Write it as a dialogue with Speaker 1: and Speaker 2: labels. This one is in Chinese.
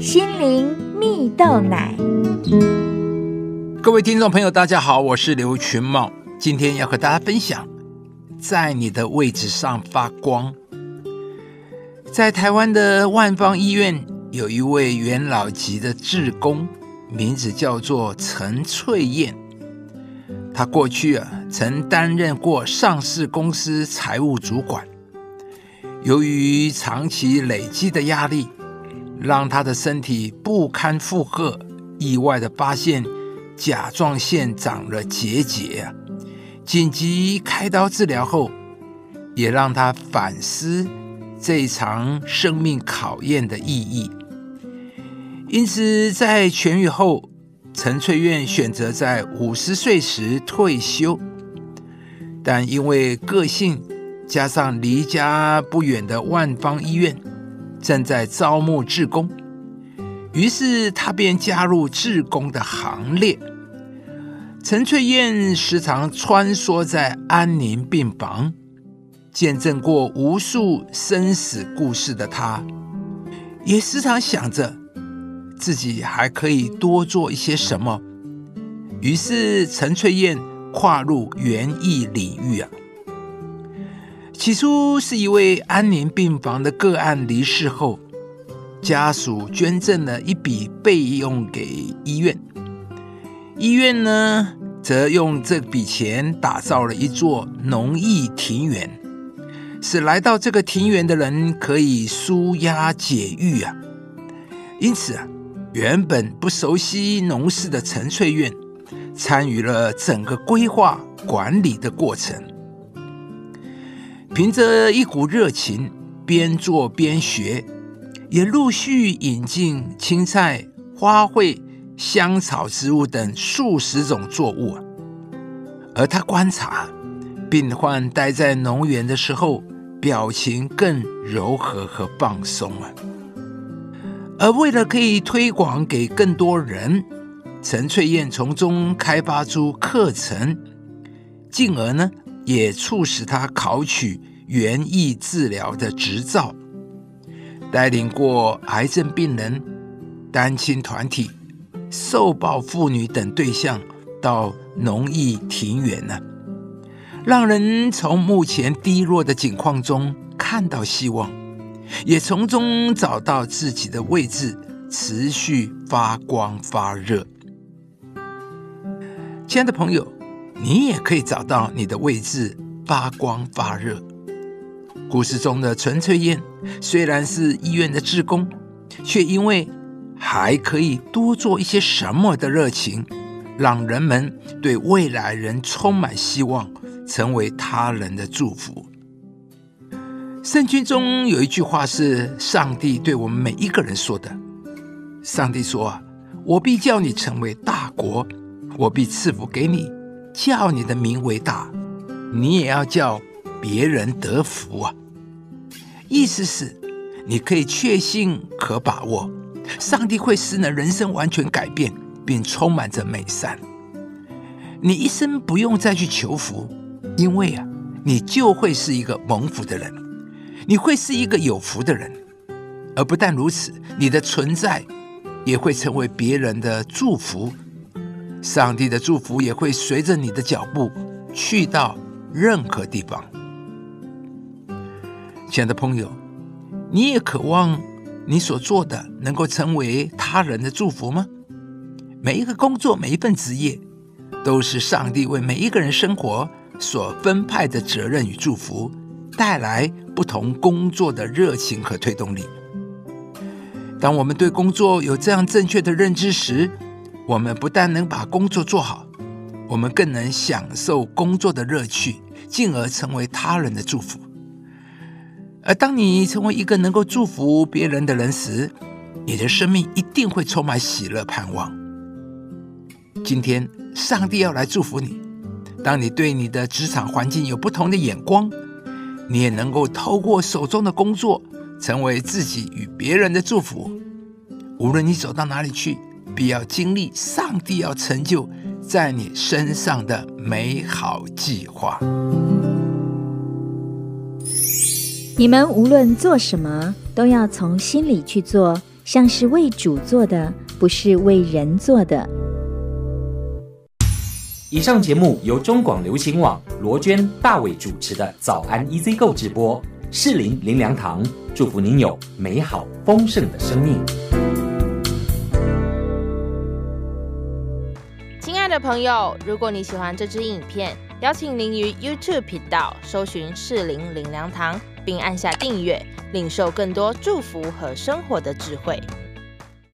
Speaker 1: 心灵蜜豆奶。
Speaker 2: 各位听众朋友，大家好，我是刘群茂，今天要和大家分享，在你的位置上发光。在台湾的万方医院，有一位元老级的志工，名字叫做陈翠燕。他过去啊，曾担任过上市公司财务主管。由于长期累积的压力，让他的身体不堪负荷，意外的发现甲状腺长了结节啊！紧急开刀治疗后，也让他反思这场生命考验的意义。因此，在痊愈后，陈翠苑选择在五十岁时退休，但因为个性。加上离家不远的万方医院正在招募志工，于是他便加入志工的行列。陈翠燕时常穿梭在安宁病房，见证过无数生死故事的她，也时常想着自己还可以多做一些什么。于是陈翠燕跨入园艺领域啊。起初是一位安宁病房的个案离世后，家属捐赠了一笔备用给医院，医院呢则用这笔钱打造了一座农艺庭园，使来到这个庭园的人可以舒压解郁啊。因此啊，原本不熟悉农事的陈翠苑参与了整个规划管理的过程。凭着一股热情，边做边学，也陆续引进青菜、花卉、香草植物等数十种作物。而他观察病患待在农园的时候，表情更柔和和放松啊。而为了可以推广给更多人，陈翠燕从中开发出课程，进而呢？也促使他考取园艺治疗的执照，带领过癌症病人、单亲团体、受暴妇女等对象到农艺庭园呢，让人从目前低落的境况中看到希望，也从中找到自己的位置，持续发光发热。亲爱的朋友。你也可以找到你的位置，发光发热。故事中的陈翠燕虽然是医院的职工，却因为还可以多做一些什么的热情，让人们对未来人充满希望，成为他人的祝福。圣经中有一句话是上帝对我们每一个人说的：“上帝说，我必叫你成为大国，我必赐福给你。”叫你的名为大，你也要叫别人得福啊！意思是，你可以确信、可把握，上帝会使你人生完全改变，并充满着美善。你一生不用再去求福，因为啊，你就会是一个蒙福的人，你会是一个有福的人。而不但如此，你的存在也会成为别人的祝福。上帝的祝福也会随着你的脚步去到任何地方。亲爱的朋友，你也渴望你所做的能够成为他人的祝福吗？每一个工作，每一份职业，都是上帝为每一个人生活所分派的责任与祝福，带来不同工作的热情和推动力。当我们对工作有这样正确的认知时，我们不但能把工作做好，我们更能享受工作的乐趣，进而成为他人的祝福。而当你成为一个能够祝福别人的人时，你的生命一定会充满喜乐、盼望。今天，上帝要来祝福你。当你对你的职场环境有不同的眼光，你也能够透过手中的工作，成为自己与别人的祝福。无论你走到哪里去。必要经历上帝要成就在你身上的美好计划。
Speaker 1: 你们无论做什么，都要从心里去做，像是为主做的，不是为人做的。
Speaker 3: 以上节目由中广流行网罗娟、大伟主持的《早安 EZ 购》直播，适林林良堂祝福您有美好丰盛的生命。
Speaker 4: 亲爱的朋友，如果你喜欢这支影片，邀请您于 YouTube 频道搜寻适林林良堂，并按下订阅，领受更多祝福和生活的智慧。